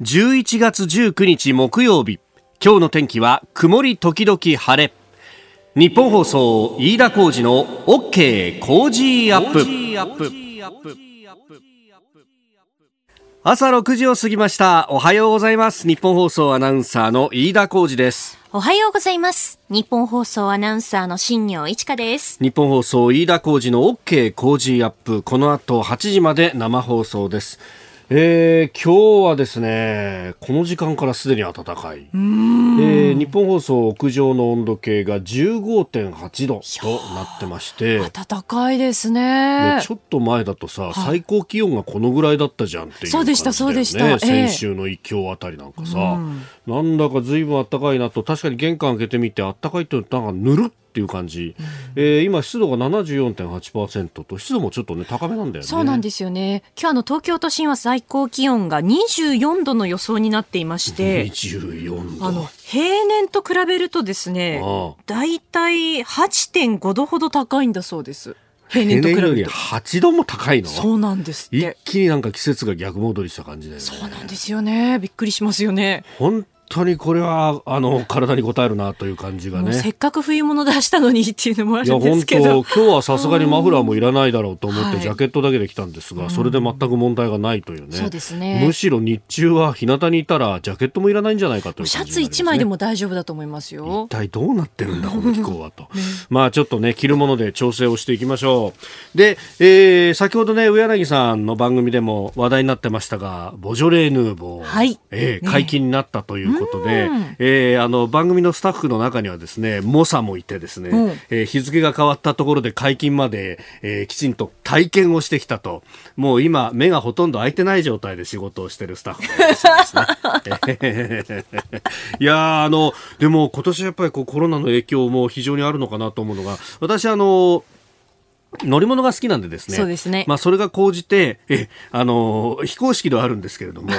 11月19日木曜日。今日の天気は曇り時々晴れ。日本放送飯田浩二の OK 工事アップ。朝6時を過ぎました。おはようございます。日本放送アナウンサーの飯田浩二です。おはようございます。日本放送アナウンサーの新業一華です。日本放送飯田浩二の OK 工事アップ。この後8時まで生放送ですえー、今日はですねこの時間からすでに暖かい、えー、日本放送屋上の温度計が15.8度となってまして暖かいですね、ね、ちょっと前だとさ、はい、最高気温がこのぐらいだったじゃんっていう、ね、そうでしたそうでした、先週の一強あたりなんかさ、なんだかずいぶん暖かいなと確かに玄関開けてみて暖かいってなんかぬるっっていう感じ、うん、えー、今湿度が74.8%と湿度もちょっとね高めなんだよね。そうなんですよね。今日あの東京都心は最高気温が24度の予想になっていまして24度。あの平年と比べるとですねだいたい8.5度ほど高いんだそうです。平年と比べると。8度も高いの？そうなんです一気になんか季節が逆戻りした感じだよね。そうなんですよね。びっくりしますよね。本当にこれはあの体に応えるなという感じがね。せっかく冬物出したのにっていうのもあるんですけど。いや本当 今日はさすがにマフラーもいらないだろうと思ってジャケットだけで来たんですが、はい、それで全く問題がないというね。そうですね。むしろ日中は日向にいたらジャケットもいらないんじゃないかという、ね、シャツ1枚でも大丈夫だと思いますよ。一体どうなってるんだこの気候はと、まあちょっとね着るもので調整をしていきましょう。で、えー、先ほどね上柳さんの番組でも話題になってましたがボジョレ・ーヌーボー、はい。えー、解禁になったということで、ねえー、あの番組のスタッフの中にはですね猛者もいてですね、うん、えー、日付が変わったところで解禁まで、えー、きちんと体験をしてきたと。もう今目がほとんど開いてない状態で仕事をしてるスタッフがいらっしゃいますね。いやあのでも今年やっぱりこうコロナの影響も非常にあるのかなと思うのが私あの乗り物が好きなんでですね。そうですね。まあ、それが高じて、え、あの、非公式ではあるんですけれども、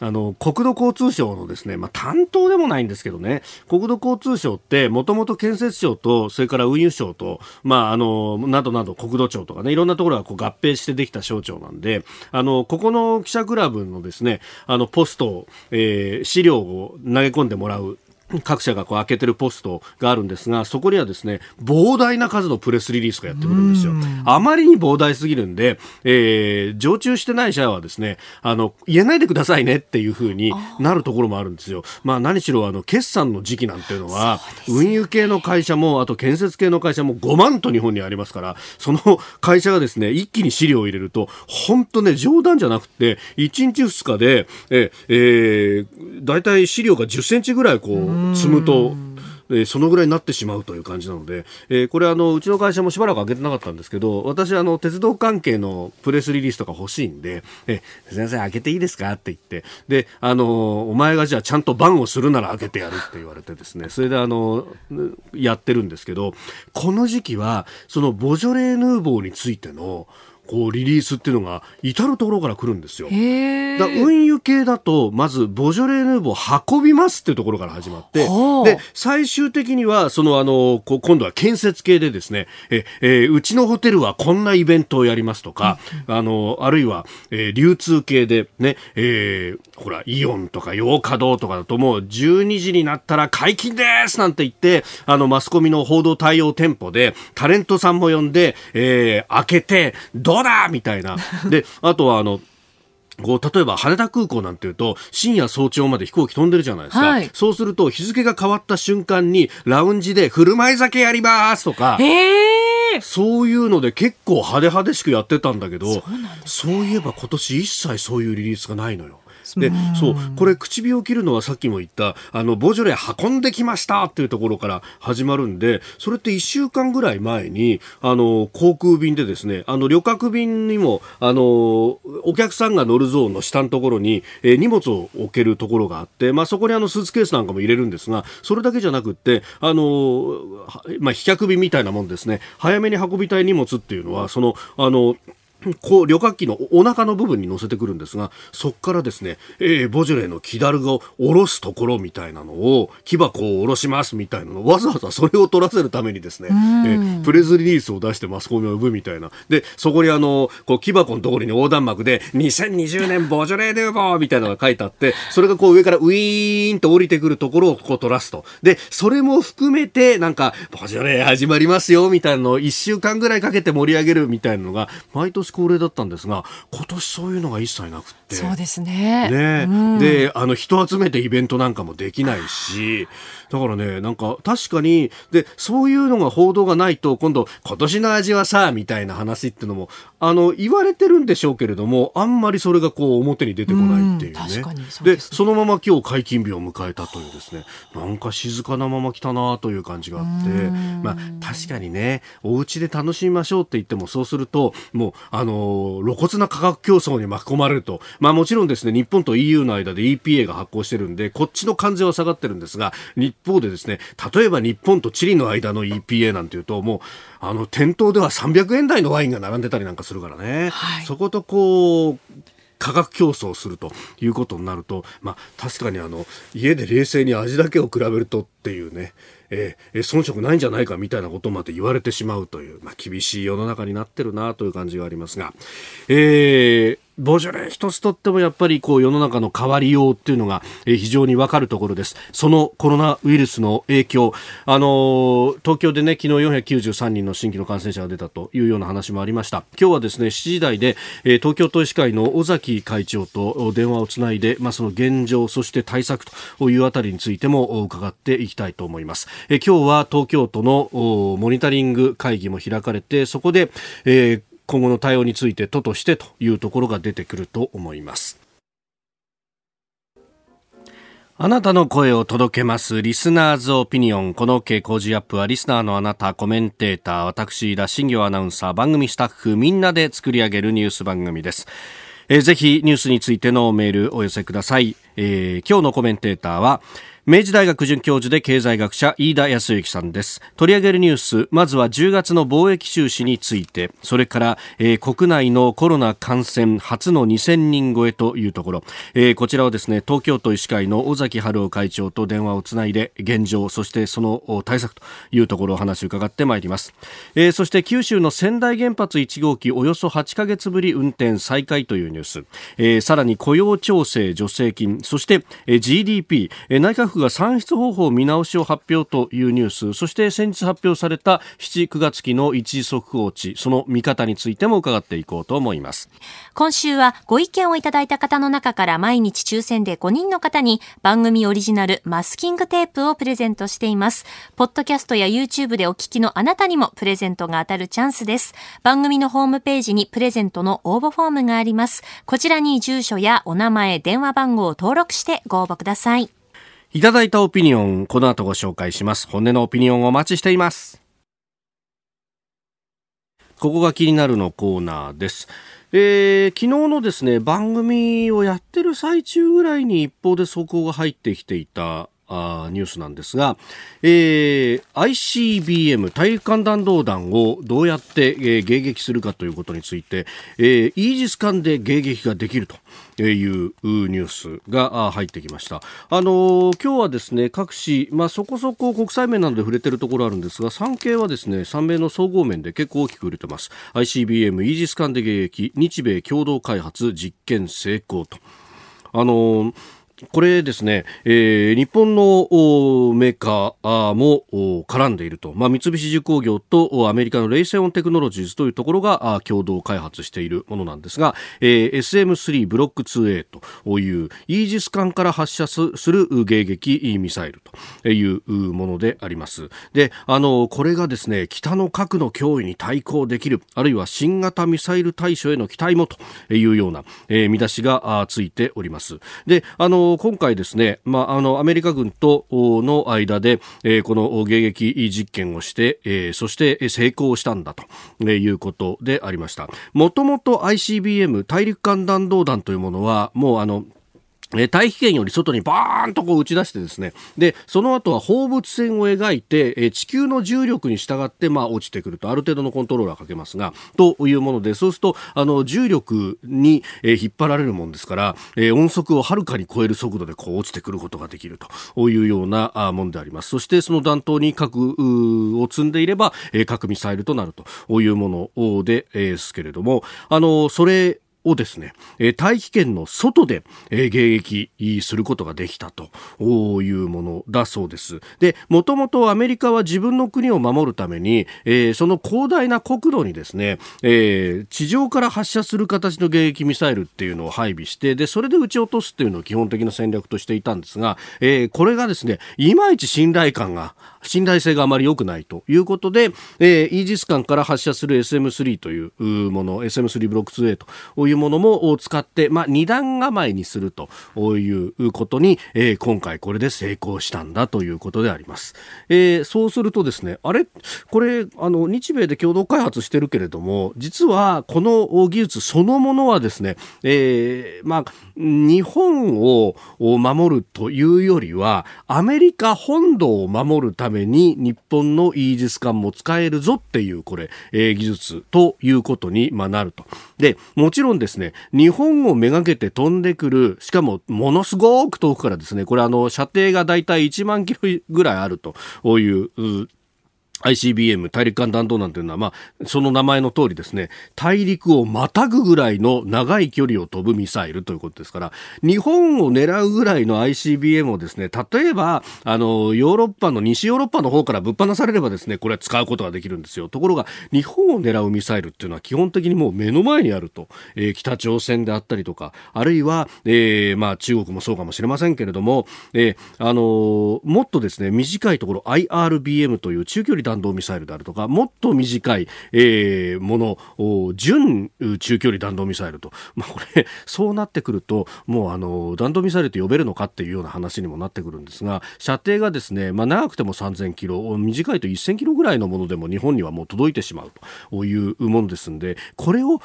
あの、国土交通省のですね、まあ、担当でもないんですけどね、国土交通省って、もともと建設省と、それから運輸省と、まあ、あの、などなど国土庁とかね、いろんなところがこう合併してできた省庁なんで、あの、ここの記者クラブのですね、あの、ポスト、えー、資料を投げ込んでもらう各社がこう開けてるポストがあるんですが、そこにはですね、膨大な数のプレスリリースがやってくるんですよ。あまりに膨大すぎるんで、えー、常駐してない社はですね、あの、言えないでくださいねっていうふうになるところもあるんですよ。まあ何しろあの、決算の時期なんていうのは、運輸系の会社も、あと建設系の会社も5万と日本にありますから、その会社がですね、一気に資料を入れると、本当ね、冗談じゃなくて、1日2日で、え、えー、大体資料が10センチぐらいこう、積むと、え、そのぐらいになってしまうという感じなので、えー、これあのうちの会社もしばらく開けてなかったんですけど私あの鉄道関係のプレスリリースとか欲しいんで「えすみません開けていいですか?」って言ってであのお前がじゃあちゃんと番をするなら開けてやるって言われてですねそれであのやってるんですけどこの時期はそのボジョレーヌーボーについてのこうリリースっていうのが至る所から来るんですよ。だ運輸系だとまずボジョレ・ヌーボー運びますっていうところから始まってで最終的にはそのあの今度は建設系でですねえ、えー、うちのホテルはこんなイベントをやりますとか、うん、あのあるいは、えー、流通系でね、えー、ほらイオンとか洋華堂とかだともう12時になったら解禁ですなんて言ってあのマスコミの報道対応店舗でタレントさんも呼んで、えー、開けてどうだみたいな。で、あとはあの、こう、例えば羽田空港なんていうと、深夜早朝まで飛行機飛んでるじゃないですか。はい、そうすると、日付が変わった瞬間に、ラウンジで振る舞い酒やりますとか、そういうので結構派手派手しくやってたんだけど、そう、ね,、いえば今年一切そういうリリースがないのよ。でそうこれ唇を切るのはさっきも言ったあのボジョレ運んできましたっていうところから始まるんでそれって1週間ぐらい前にあの航空便でですねあの旅客便にもあのお客さんが乗るゾーンの下のところに、えー、荷物を置けるところがあって、まあ、そこにあのスーツケースなんかも入れるんですがそれだけじゃなくってあの、まあ、飛脚便みたいなもんですね。早めに運びたい荷物っていうのはそのあの こう旅客機のお腹の部分に乗せてくるんですがそこからですね、えー、ボジョレーの木だるを下ろすところみたいなのを木箱を下ろしますみたいなのわざわざそれを取らせるためにですね、えー、プレスリリースを出してマスコミを呼ぶみたいな。でそこにあのこう木箱のところに横断幕で2020年ボジョレー・デューボーみたいなのが書いてあってそれがこう上からウィーンと降りてくるところをこう取らすと。でそれも含めてなんかボジョレー始まりますよみたいなのを1週間ぐらいかけて盛り上げるみたいなのが毎年恒例だったんですが今年そういうのが一切なくてそうですね。ね、うん、であの人集めてイベントなんかもできないしだからねなんか確かにでそういうのが報道がないと今度今年の味はさみたいな話っていうのもあの言われてるんでしょうけれどもあんまりそれがこう表に出てこないっていうね、うん、で、ね、そのまま今日解禁日を迎えたというですねなんか静かなまま来たなという感じがあってまあ確かにねお家で楽しみましょうって言ってもそうするともうあの露骨な価格競争に巻き込まれると。まあもちろんですね日本と EU の間で EPA が発行してるんでこっちの関税は下がってるんですが日方でですね例えば日本とチリの間の EPA なんていうともうあの店頭では300円台のワインが並んでたりなんかするからね、はい、そことこう価格競争するということになると、まあ、確かにあの家で冷静に味だけを比べるとっていうねえー、遜色ないんじゃないかみたいなことまで言われてしまうという、まあ、厳しい世の中になってるなという感じがありますが、えー、ボジョレ一つとってもやっぱりこう世の中の変わりようっていうのが非常にわかるところです。そのコロナウイルスの影響、あの東京でね昨日493人の新規の感染者が出たというような話もありました。今日はですね7時台で、東京都医師会の尾崎会長と電話をつないで、まあその現状そして対策というあたりについても伺っていきたいと思います。今日は東京都のモニタリング会議も開かれてそこで、えー今後の対応について都としてというところが出てくると思いますあなたの声を届けますリスナーズオピニオン。この傾向時アップはリスナーのあなた、コメンテーター、私、田新行アナウンサー、番組スタッフ、みんなで作り上げるニュース番組です。えー、ぜひニュースについてのメールお寄せください。えー、今日のコメンテーターは、明治大学准教授で経済学者飯田康之さんです。取り上げるニュースまずは10月の貿易収支について。それから、えー、国内のコロナ感染初の2000人超えというところ、えー、こちらはですね東京都医師会の尾崎春夫会長と電話をつないで現状そしてその対策というところを話を伺ってまいります、えー、そして九州の仙台原発1号機およそ8ヶ月ぶり運転再開というニュース、えー、さらに雇用調整助成金そして、えー、GDP、えー、内閣府が算出方法見直しを発表というニュースそして先日発表された7、9月期の一時速報値その見方についても伺っていこうと思います。今週はご意見をいただいた方の中から毎日抽選で5人の方に番組オリジナルマスキングテープをプレゼントしています。ポッドキャストや YouTube でお聞きのあなたにもプレゼントが当たるチャンスです。番組のホームページにプレゼントの応募フォームがあります。こちらに住所やお名前電話番号を登録してご応募ください。いただいたオピニオン、この後ご紹介します。本音のオピニオンをお待ちしています。ここが気になるのコーナーです。えー、昨日のですね、番組をやってる最中ぐらいに一方で速報が入ってきていたあニュースなんですが、えー、ICBM 大陸間弾道弾をどうやって、えー、迎撃するかということについて、えー、イージス艦で迎撃ができると。いうニュースが入ってきました。あの今日はですね各紙、まあ、そこそこ国際面などで触れているところあるんですが産経はですね3名の総合面で結構大きく売れてます ICBM イージス艦で迎撃日米共同開発実験成功とあのこれですね、えー、日本のメーカーも絡んでいると、まあ、三菱重工業とアメリカのレイセオンテクノロジーズというところが共同開発しているものなんですが、えー、SM3 ブロック 2A というイージス艦から発射する迎撃ミサイルというものであります。で、あの、これがですね、北の核の脅威に対抗できる、あるいは新型ミサイル対処への期待もというような、えー、見出しがついております。で、あの、今回ですね、まあ、あの、アメリカ軍との間で、えー、この迎撃実験をして、えー、そして成功したんだということでありました。もともと ICBM 大陸間弾道弾というものは、もうあの、え大気圏より外にバーンとこう打ち出してですね。でその後は放物線を描いて、え地球の重力に従って、まあ、落ちてくると。ある程度のコントローラーかけますが。というものでそうするとあの重力に、え引っ張られるもんですから、え音速をはるかに超える速度でこう落ちてくることができると。いうようなあものであります。そしてその弾頭に核を積んでいれば、え核ミサイルとなると。いうもので、えですけれども。あのそれをですね、大気圏の外で迎撃することができたというものだそうです。で、もともとアメリカは自分の国を守るために、その広大な国土にですね、地上から発射する形の迎撃ミサイルっていうのを配備して、で、それで撃ち落とすっていうのを基本的な戦略としていたんですが、これがですね、いまいち信頼感が信頼性があまり良くないということで、イージス艦から発射する SM3 というもの SM3 ブロック 2A といういうものも使って、まあ、二段構えにするということに、えー、今回これで成功したんだということであります、えー、そうするとですねあれ？これあの日米で共同開発してるけれども実はこの技術そのものはですね、えー、まあ日本を守るというよりはアメリカ本土を守るために日本のイージス艦も使えるぞっていうこれ、えー、技術ということに、まあ、なると。で、もちろんですね、日本をめがけて飛んでくる、しかもものすごく遠くからですね、これあの射程がだいたい1万キロぐらいあるという ICBM 大陸間弾道なんていうのは、まあ、その名前の通りですね、大陸をまたぐぐらいの長い距離を飛ぶミサイルということですから、日本を狙うぐらいの ICBM をですね、例えば、あの、ヨーロッパの、西ヨーロッパの方からぶっ放されればですね、これは使うことができるんですよ。ところが、日本を狙うミサイルっていうのは基本的にもう目の前にあると。えー、北朝鮮であったりとか、あるいは、えー、まあ、中国もそうかもしれませんけれども、えー、あの、もっとですね、短いところ IRBM という中距離弾弾道ミサイルであるとかもっと短い、えー、もの準中距離弾道ミサイルと、まあ、これ そうなってくるともうあの弾道ミサイルと呼べるのかっていうような話にもなってくるんですが射程がですね、まあ、長くても3000キロ短いと1000キロぐらいのものでも日本にはもう届いてしまうというものですんでこれを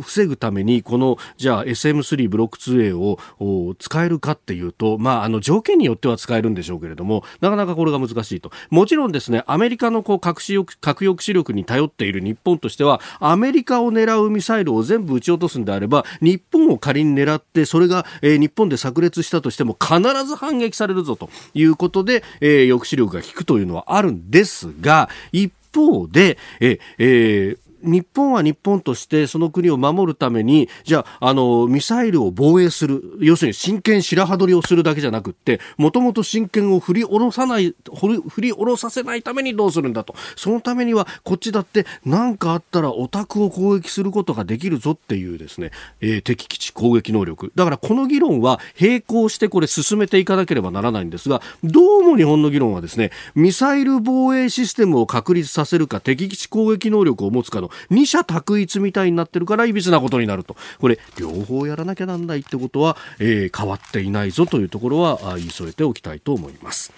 防ぐためにこのじゃあ SM3 ブロック 2A を使えるかっていうと、まあ、あの条件によっては使えるんでしょうけれどもなかなかこれが難しいと。もちろんですねアメメリカのこう核抑核抑止力に頼っている日本としてはアメリカを狙うミサイルを全部撃ち落とすんであれば日本を仮に狙ってそれが、えー、日本で炸裂したとしても必ず反撃されるぞということで、えー、抑止力が効くというのはあるんですが一方で、ええー、日本は日本としてその国を守るためにじゃああのミサイルを防衛する要するに真剣白羽取りをするだけじゃなくってもともと真剣を振り下ろさない振り下ろさせないためにどうするんだと。そのためにはこっちだって何かあったらオタクを攻撃することができるぞっていうですね、えー、敵基地攻撃能力。だからこの議論は並行してこれ進めていかなければならないんですがどうも日本の議論はですねミサイル防衛システムを確立させるか敵基地攻撃能力を持つかの二者択一みたいになってるからいびつなことになるとこれ両方やらなきゃなんないってことは、えー、変わっていないぞというところは言い添えておきたいと思います。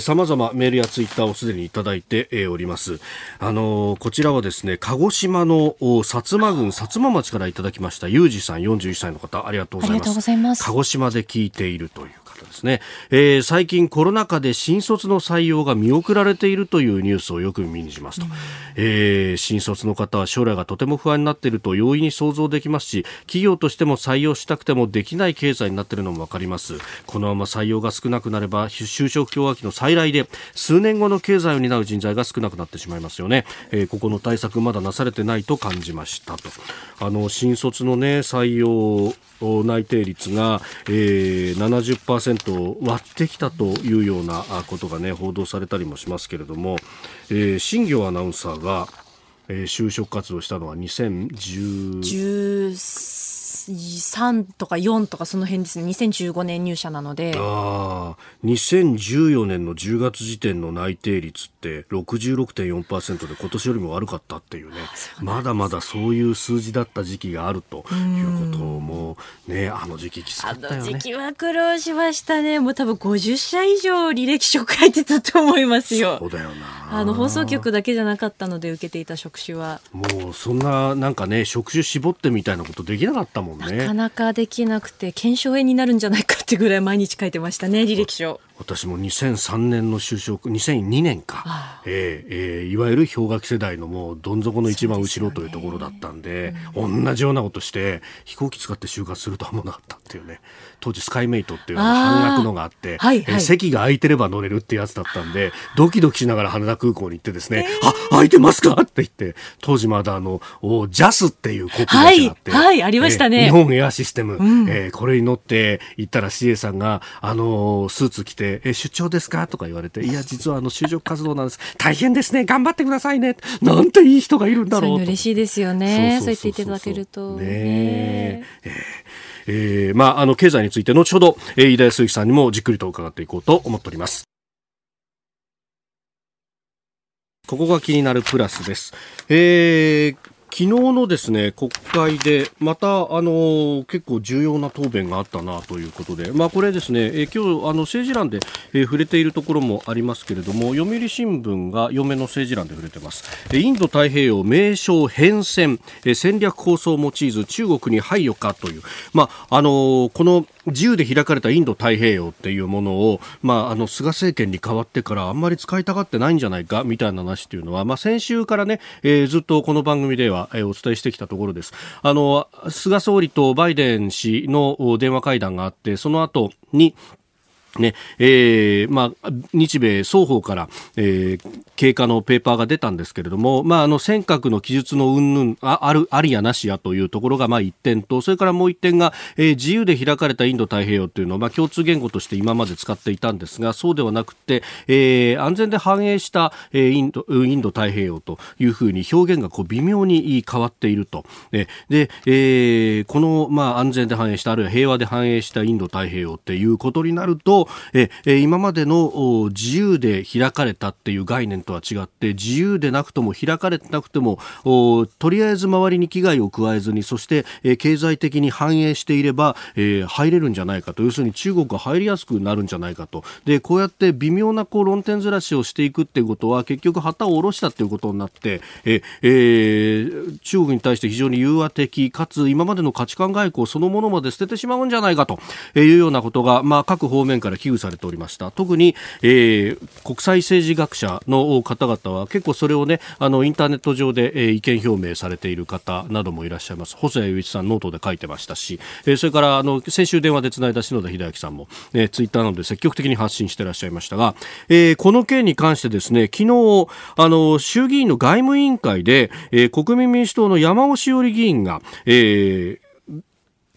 さまざまメールやツイッターをすでにいただいております。あのー、こちらはですね、鹿児島の薩摩郡薩摩町からいただきました、ゆうじさん41歳の方、ありがとうございます。鹿児島で聞いているというですね、えー、最近コロナ禍で新卒の採用が見送られているというニュースをよく耳にしますと、うん、えー、新卒の方は将来がとても不安になっていると容易に想像できますし企業としても採用したくてもできない経済になっているのも分かります。このまま採用が少なくなれば就職氷河期の再来で数年後の経済を担う人材が少なくなってしまいますよね、えー、ここの対策まだなされてないと感じましたと。あの新卒のね採用内定率が、えー、70%を割ってきたというようなことが、ね、報道されたりもしますけれども、えー、新業アナウンサーが、えー、就職活動したのは2010 3とか4とかその辺ですね2015年入社なのでああ2014年の10月時点の内定率って66.4%で今年よりも悪かったっていうねまだまだそういう数字だった時期があるということもねあの時期きつかったよね。あの時期は苦労しましたね。もう多分50社以上履歴書書いてたと思いますよ。そうだよな。あの放送局だけじゃなかったので受けていた職種は。もうそんななんかね職種絞ってみたいなことできなかったもんね。なかなかできなくて検証炎になるんじゃないかってぐらい毎日書いてましたね履歴書。私も2003年の就職2002年か、えーえー、いわゆる氷河期世代のもうどん底の一番後ろというところだったんで、うん、同じようなことして飛行機使って就活するとは思わなかったっていうね。当時スカイメイトっていう半額のがあって、はいはい、えー、席が空いてれば乗れるってやつだったんでドキドキしながら羽田空港に行ってですね「えー、あ空いてますか?」って言って当時まだあのジャスっていう航空会社があって、はい、はい、ありましたね、えー、日本エアシステム、うん、えー、これに乗って行ったら CA さんがあのスーツ着て「え出張ですか?」とか言われて「いや実はあの就職活動なんです。大変ですね。頑張ってくださいね」なんていい人がいるんだろう。嬉しいですよね。そう言っていただけると。ねえ。え。ー、まあ、あの、経済について後ほど、えー、飯田康之さんにもじっくりと伺っていこうと思っております。ここが気になるプラスです。えー、昨日のですね国会でまたあの結構重要な答弁があったなということで、まあ、これですね、え今日あの政治欄で、え触れているところもありますけれども読売新聞が嫁の政治欄で触れてます、えインド太平洋名称変遷、え戦略構想を用いず中国に配慮かという、まああのこの自由で開かれたインド太平洋っていうものを、まあ、あの菅政権に代わってからあんまり使いたがってないんじゃないかみたいな話っていうのは、まあ、先週からね、えー、ずっとこの番組では、えー、お伝えしてきたところです。あの菅総理とバイデン氏の電話会談があってその後にねえーまあ、日米双方から、えー、経過のペーパーが出たんですけれども、まあ、あの尖閣の記述の云々ああるありやなしやというところがまあ一点とそれからもう一点が、えー、自由で開かれたインド太平洋というのを、まあ、共通言語として今まで使っていたんですがそうではなくて、えー、安全で繁栄した、えー、インドインド太平洋というふうに表現がこう微妙に変わっていると、えで、えー、この、まあ、安全で繁栄したあるいは平和で繁栄したインド太平洋っていうことになるとええ今までの自由で開かれたっていう概念とは違って自由でなくとも開かれてなくてもとりあえず周りに危害を加えずにそして、え経済的に繁栄していれば、え入れるんじゃないかと。要するに中国が入りやすくなるんじゃないかと。でこうやって微妙なこう論点ずらしをしていくっていうことは結局旗を下ろしたっていうことになってえ、えー、中国に対して非常に融和的かつ今までの価値観外交そのものまで捨ててしまうんじゃないかというようなことが、まあ、各方面から危惧されておりました特に、えー、国際政治学者の方々は結構それをねあのインターネット上で、えー、意見表明されている方などもいらっしゃいます細谷雄一さんノートで書いてましたし、えー、それからあの先週電話でつないだ篠田秀明さんも、えー、ツイッターなどで積極的に発信していらっしゃいましたが、えー、この件に関してですね昨日あの衆議院の外務委員会で、えー、国民民主党の山尾志織議員が、えー、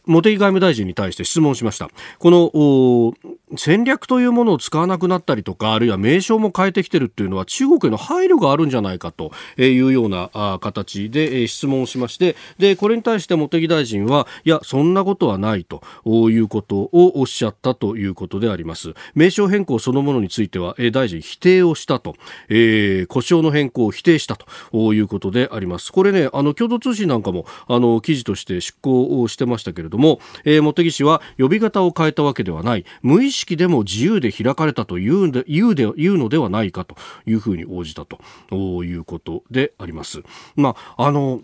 茂木外務大臣に対して質問しました。この戦略というものを使わなくなったりとか、あるいは名称も変えてきてるっていうのは中国への配慮があるんじゃないかというような形で質問をしまして、で、これに対して茂木大臣は、いや、そんなことはないということをおっしゃったということであります。名称変更そのものについては、大臣否定をしたと、えー、故障の変更を否定したということであります。これね、あの、共同通信なんかも、あの、記事として執行をしてましたけれども、えー、茂木氏は呼び方を変えたわけではない。無意識でも自由で開かれたというで言うで言うのではないかというふうに応じたということであります。まあ、あの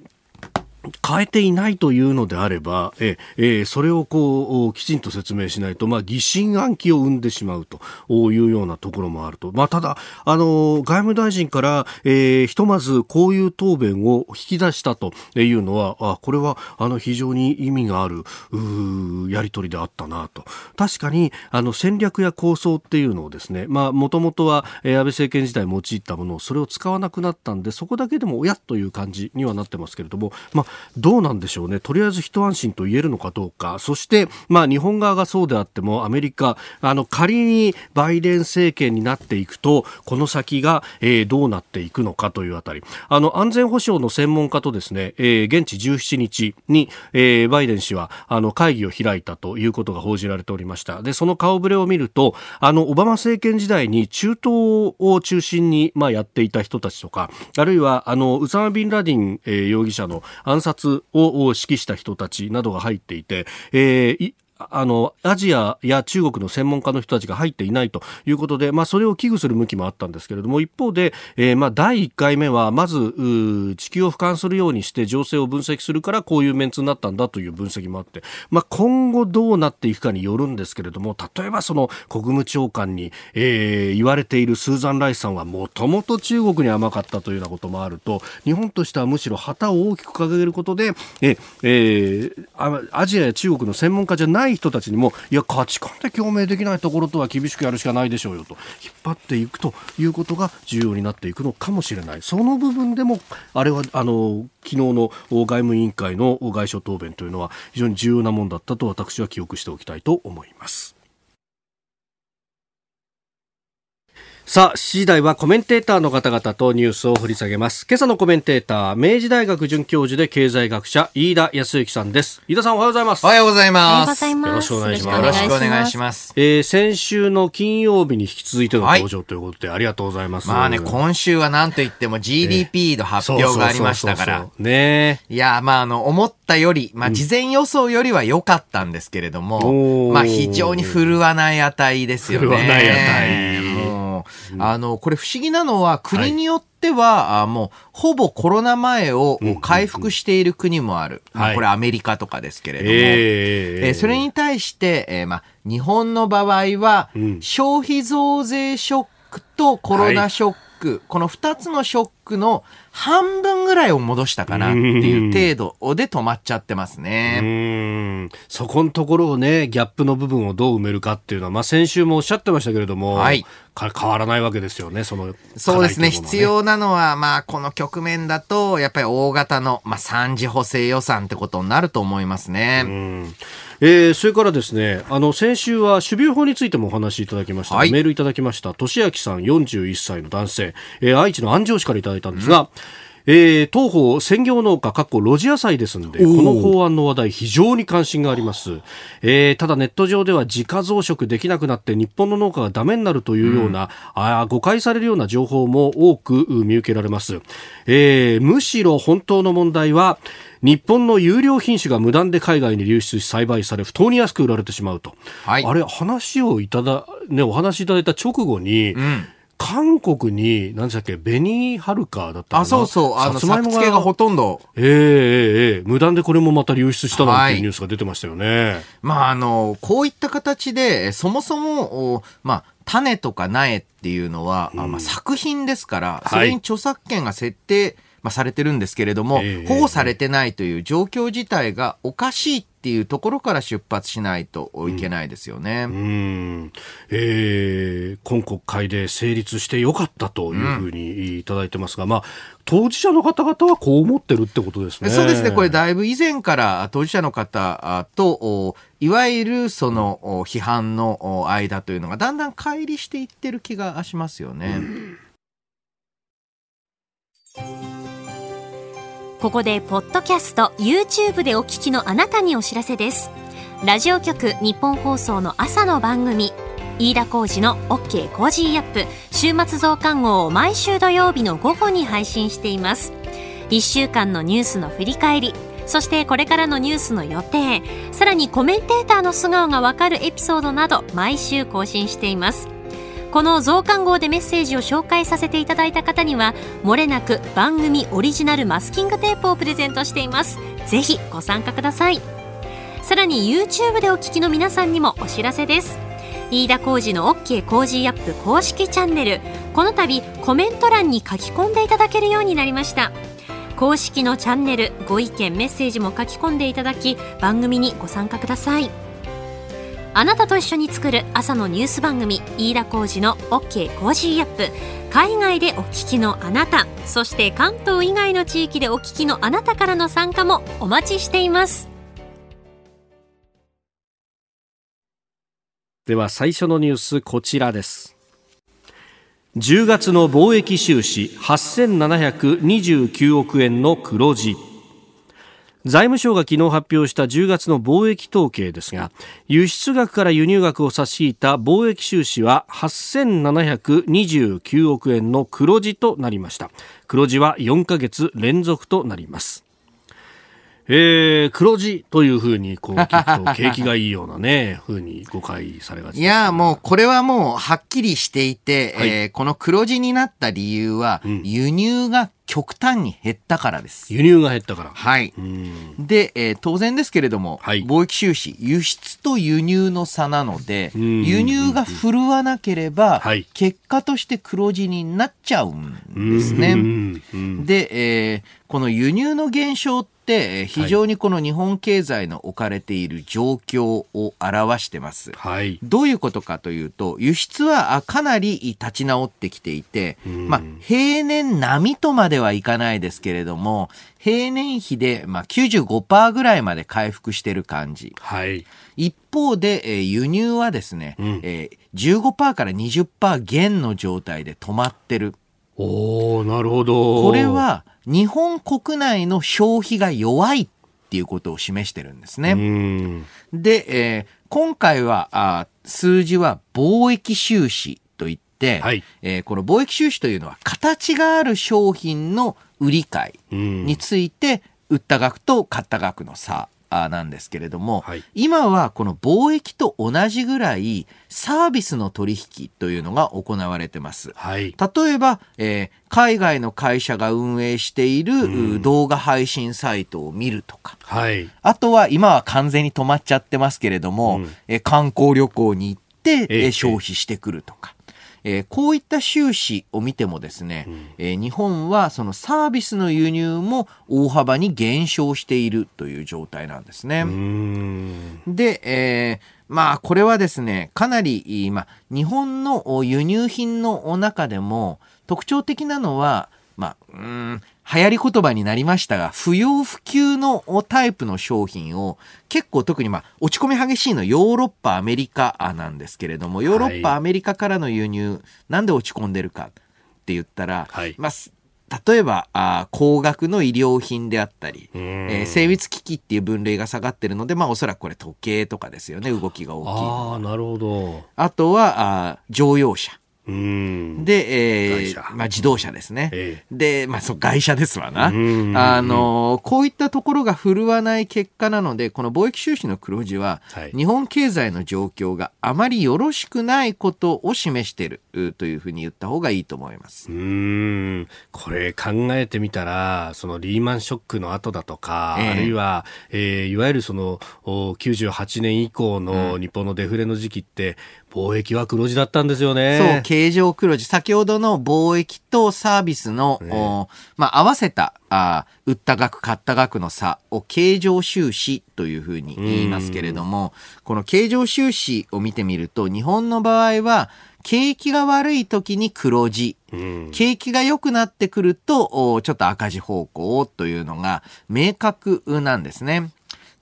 変えていないというのであれば、ええそれをこうきちんと説明しないと、まあ、疑心暗鬼を生んでしまうというようなところもあると、まあ、ただあの外務大臣から、えー、ひとまずこういう答弁を引き出したというのはあこれはあの非常に意味があるやり取りであったなと。確かにあの戦略や構想っていうのをですねもともとは、えー、安倍政権時代用いたものをそれを使わなくなったんでそこだけでも親という感じにはなってますけれども、まあどうなんでしょうね。とりあえず一安心と言えるのかどうか。そして、まあ日本側がそうであっても、アメリカ、あの、仮にバイデン政権になっていくと、この先が、えー、どうなっていくのかというあたり。あの、安全保障の専門家とですね、えー、現地17日に、えー、バイデン氏は、あの、会議を開いたということが報じられておりました。で、その顔ぶれを見ると、あの、オバマ政権時代に中東を中心に、まあ、やっていた人たちとか、あるいは、あの、ウサマ・ビンラディン、えー、容疑者の暗警察を指揮した人たちなどが入っていて、えー、あの、アジアや中国の専門家の人たちが入っていないということで、まあ、それを危惧する向きもあったんですけれども、一方で、えー、まあ、第1回目は、まず、地球を俯瞰するようにして情勢を分析するから、こういうメンツになったんだという分析もあって、まあ、今後どうなっていくかによるんですけれども、例えばその国務長官に、えー、言われているスーザン・ライスさんは、もともと中国に甘かったというようなこともあると、日本としてはむしろ旗を大きく掲げることで、ええー、アジアや中国の専門家じゃないない人たちにもいや価値観で共鳴できないところとは厳しくやるしかないでしょうよと引っ張っていくということが重要になっていくのかもしれないその部分でもあれはあの昨日の外務委員会の外相答弁というのは非常に重要なものだったと私は記憶しておきたいと思います。さあ、7時台はコメンテーターの方々とニュースを掘り下げます。今朝のコメンテーター、明治大学准教授で経済学者、飯田康之さんです。飯田さんおはようございます。おはようございます。よろしくお願いします。よろしくお願いします。えー、先週の金曜日に引き続いての登場ということで、はい、ありがとうございます。まあね、今週は何と言っても GDP の発表がありましたから。ねいや、まああの、思ったより、まあ事前予想よりは良かったんですけれども、うん、まあ非常に振るわない値ですよね。振るわない値。あの、これ不思議なのは国によっては、はい、もうほぼコロナ前を回復している国もある。うんうんうん、これアメリカとかですけれども。はい、えー、それに対して、えー、まあ、日本の場合は、消費増税ショックとコロナショック、はい、この2つのショックの半分ぐらいを戻したかなっていう程度で止まっちゃってますね。そこのところをね、ギャップの部分をどう埋めるかっていうのは、まあ先週もおっしゃってましたけれども、はい、変わらないわけですよね、その、そうですね、必要なのは、まあこの局面だと、やっぱり大型の、まあ三次補正予算ってことになると思いますね。えー、それからですね、あの、先週は種苗法についてもお話しいただきました。はい、メールいただきました。俊明さん41歳の男性、えー、愛知の安城市からいただいたんですが、うんえー、東方専業農家、かっこ露地野菜ですので、この法案の話題、非常に関心があります。えー、ただネット上では自家増殖できなくなって日本の農家がダメになるというような、うん、あ誤解されるような情報も多く見受けられます。えー、むしろ本当の問題は、日本の有料品種が無断で海外に流出し栽培され不当に安く売られてしまうと、はい、あれ話をいただ、ね、お話しいただいた直後に、うん韓国に、何でしたっけ、紅はるかだったかな？あ、そうそう、あの、作付けがほとんど。ええええ無断でこれもまた流出したなんていうニュースが出てましたよね。はい、まあ、あの、こういった形で、そもそも、まあ、種とか苗っていうのは、うん、まあ、作品ですから、それに著作権が設定、はいまあ、されてるんですけれども、保護されてないという状況自体がおかしいっていうところから出発しないといけないですよね。うん、うんえー、今国会で成立してよかったというふうにいただいてますが、うん、まあ、当事者の方々はこう思ってるってことですね。そうですね。これだいぶ以前から当事者の方と、いわゆるその批判の間というのがだんだん乖離していってる気がしますよね。うんここでポッドキャスト YouTube でお聞きのあなたにお知らせです。ラジオ局ニッポン放送の朝の番組飯田浩二の OK コージーアップ。週末増刊号を毎週土曜日の午後に配信しています。1週間のニュースの振り返りそしてこれからのニュースの予定さらにコメンテーターの素顔がわかるエピソードなど毎週更新しています。この増刊号でメッセージを紹介させていただいた方にはもれなく番組オリジナルマスキングテープをプレゼントしています。ぜひご参加ください。さらに YouTube でお聞きの皆さんにもお知らせです。飯田浩二の OK コージーアップ公式チャンネル。この度コメント欄に書き込んでいただけるようになりました。公式のチャンネルご意見メッセージも書き込んでいただき番組にご参加ください。あなたと一緒に作る朝のニュース番組飯田浩二の OK コージーアップ。海外でお聞きのあなたそして関東以外の地域でお聞きのあなたからの参加もお待ちしています。では最初のニュースこちらです。10月の貿易収支8729億円の黒字。財務省が昨日発表した10月の貿易統計ですが輸出額から輸入額を差し引いた貿易収支は8729億円の黒字となりました。黒字は4ヶ月連続となります。えー、黒字というふうにこう聞くと景気がいいようなね、ふうに誤解されがちいや、もうこれはもうはっきりしていて、はい、えー、この黒字になった理由は、輸入が極端に減ったからです。輸入が減ったから。はい。で、えー、当然ですけれども、はい、貿易収支、輸出と輸入の差なので、輸入が振るわなければ、はい、結果として黒字になっちゃうんですね。で、えー、この輸入の減少非常にこの日本経済の置かれている状況を表してます。はい、どういうことかというと、輸出はかなり立ち直ってきていて、まあ、平年並みとまではいかないですけれども、平年比で、まあ、95%ぐらいまで回復してる感じ。はい。一方で、えー、輸入はですね、うん、えー、15%から20%減の状態で止まってる。おなるほど。これは、日本国内の消費が弱いっていうことを示してるんですね。で、えー、今回はあ数字は貿易収支といって、はい、えー、この貿易収支というのは形がある商品の売り買いについて売った額と買った額の差なんですけれども、はい、今はこの貿易と同じぐらいサービスの取引というのが行われてます。はい、例えば、えー、海外の会社が運営している動画配信サイトを見るとか、はい、あとは今は完全に止まっちゃってますけれども、うん、え観光旅行に行って、えー、消費してくるとか。えー、こういった収支を見てもですね、うん、えー、日本はそのサービスの輸入も大幅に減少しているという状態なんですね。で、えー、まあこれはですね、かなり、まあ、日本の輸入品の中でも特徴的なのは、まあ、うん、流行り言葉になりましたが、不要不急のタイプの商品を結構特にまあ落ち込み激しいのヨーロッパ、アメリカなんですけれども、ヨーロッパ、アメリカからの輸入、なんで落ち込んでるかって言ったら、はい、まあ、例えばあ高額の医療品であったり、えー、精密機器っていう分類が下がってるので、まあ、おそらくこれ時計とかですよね動きが大きいあなるほど。あとはあ乗用車で、えー、まあ、自動車ですね。えー、で、まあ、そう、外車ですわな。あの、こういったところが振るわない結果なので、この貿易収支の黒字は、はい、日本経済の状況があまりよろしくないことを示しているというふうに言った方がいいと思います。うん。これ考えてみたら、そのリーマンショックの後だとか、えー、あるいは、えー、いわゆるその、98年以降の日本のデフレの時期って、貿易は黒字だったんですよね。そう、経常黒字。先ほどの貿易とサービスの、ね、まあ、合わせた、あ売った額、買った額の差を経常収支というふうに言いますけれども、この経常収支を見てみると、日本の場合は、景気が悪い時に黒字、景気が良くなってくると、ちょっと赤字方向というのが明確なんですね。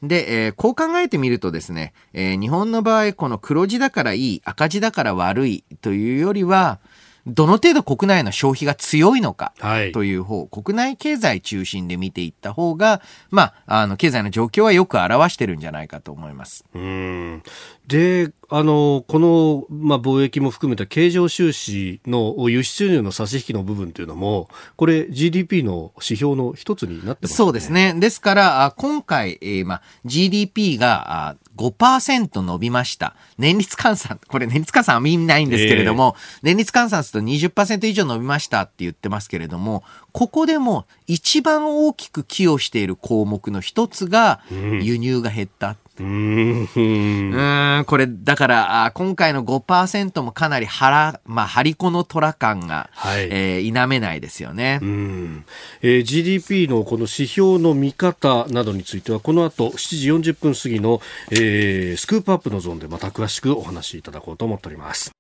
で、えー、こう考えてみるとですね、えー、日本の場合、この黒字だからいい、赤字だから悪いというよりは、どの程度国内の消費が強いのかという方、はい、国内経済中心で見ていった方が、まあ、あの、経済の状況はよく表してるんじゃないかと思います。うんで、あの、この、まあ、貿易も含めた経常収支の輸出入の差し引きの部分というのも、これ GDP の指標の一つになってますね。そうですね。ですから、今回、えー、まあ、GDP が5%伸びました。年率換算、これ年率換算は意味ないんですけれども、えー、年率換算すると20%以上伸びましたって言ってますけれども、ここでも一番大きく寄与している項目の一つが輸入が減った。うんうん、これ、だから、あ今回の5%もかなり腹、まあ、張り子の虎感が、はい、えー、否めないですよね。うんえー、GDP のこの指標の見方などについては、この後7時40分過ぎの、えー、スクープアップのゾーンでまた詳しくお話しいただこうと思っております。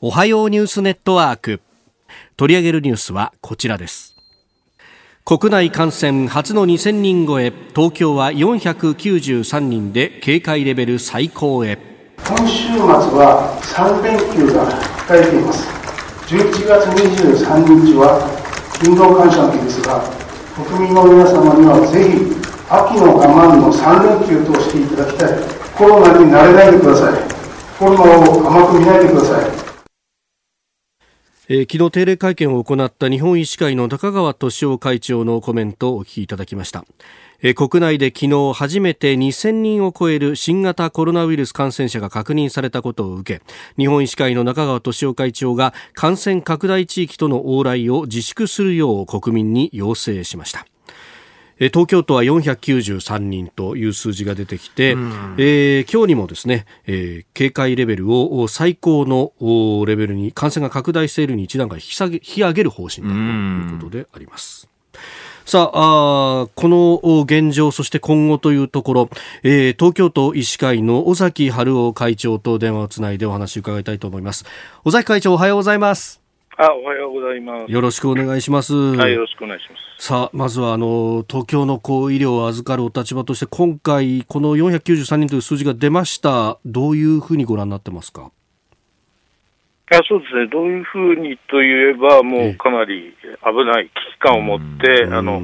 おはようニュースネットワーク。取り上げるニュースはこちらです。国内感染初の2000人超え東京は493人で警戒レベル最高へ。今週末は3連休が控えています。11月23日は勤労感謝の日ですが国民の皆様にはぜひ秋の我慢の3連休としていただきたい。コロナに慣れないでください。コロナを甘く見ないでください。えー、昨日定例会見を行った日本医師会の高川俊夫会長のコメントをお聞きいただきました、えー、国内で昨日初めて2000人を超える新型コロナウイルス感染者が確認されたことを受け日本医師会の中川俊夫会長が感染拡大地域との往来を自粛するよう国民に要請しました。東京都は493人という数字が出てきて、うん、えー、今日にもですね、えー、警戒レベルを最高のレベルに感染が拡大しているに一段階引き下げ引き上げる方針だということであります。さああ、この現状、そして今後というところ、えー、東京都医師会の尾崎春夫会長と電話をつないでお話を伺いたいと思います。尾崎会長、おはようございます。あ、おはようございます。よろしくお願いします。はい、よろしくお願いします。さあ、まずは、あの、東京のこう医療を預かるお立場として、今回、この493人という数字が出ました。どういうふうにご覧になってますか？いやそうですね、どういうふうにといえば、もうかなり危ない危機感を持って、あの、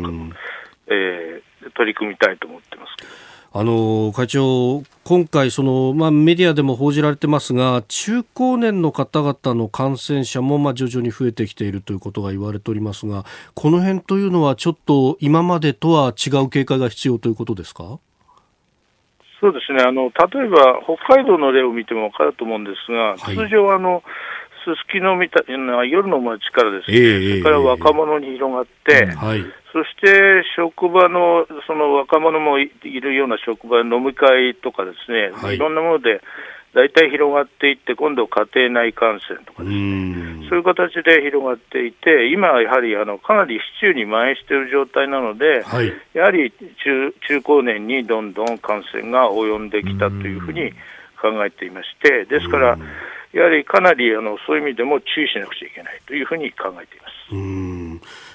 えー、取り組みたいと思ってますけど。あの会長、今回その、まあ、メディアでも報じられてますが中高年の方々の感染者もまあ徐々に増えてきているということが言われておりますがこの辺というのはちょっと今までとは違う警戒が必要ということですか？そうですね。あの例えば北海道の例を見ても分かると思うんですが、はい、通常あの、すすきのみたいな夜の街からですね、えー、それから若者に広がって、はい、そして職場のその若者もいるような職場飲み会とかですね、はい、いろんなもので大体広がっていって、今度、家庭内感染とかですね、そういう形で広がっていて、今はやはりあのかなり市中に蔓延している状態なので、はい、やはり中中高年にどんどん感染が及んできたというふうに考えていまして、ですから、やはりかなりあのそういう意味でも注意しなくちゃいけないというふうに考えています。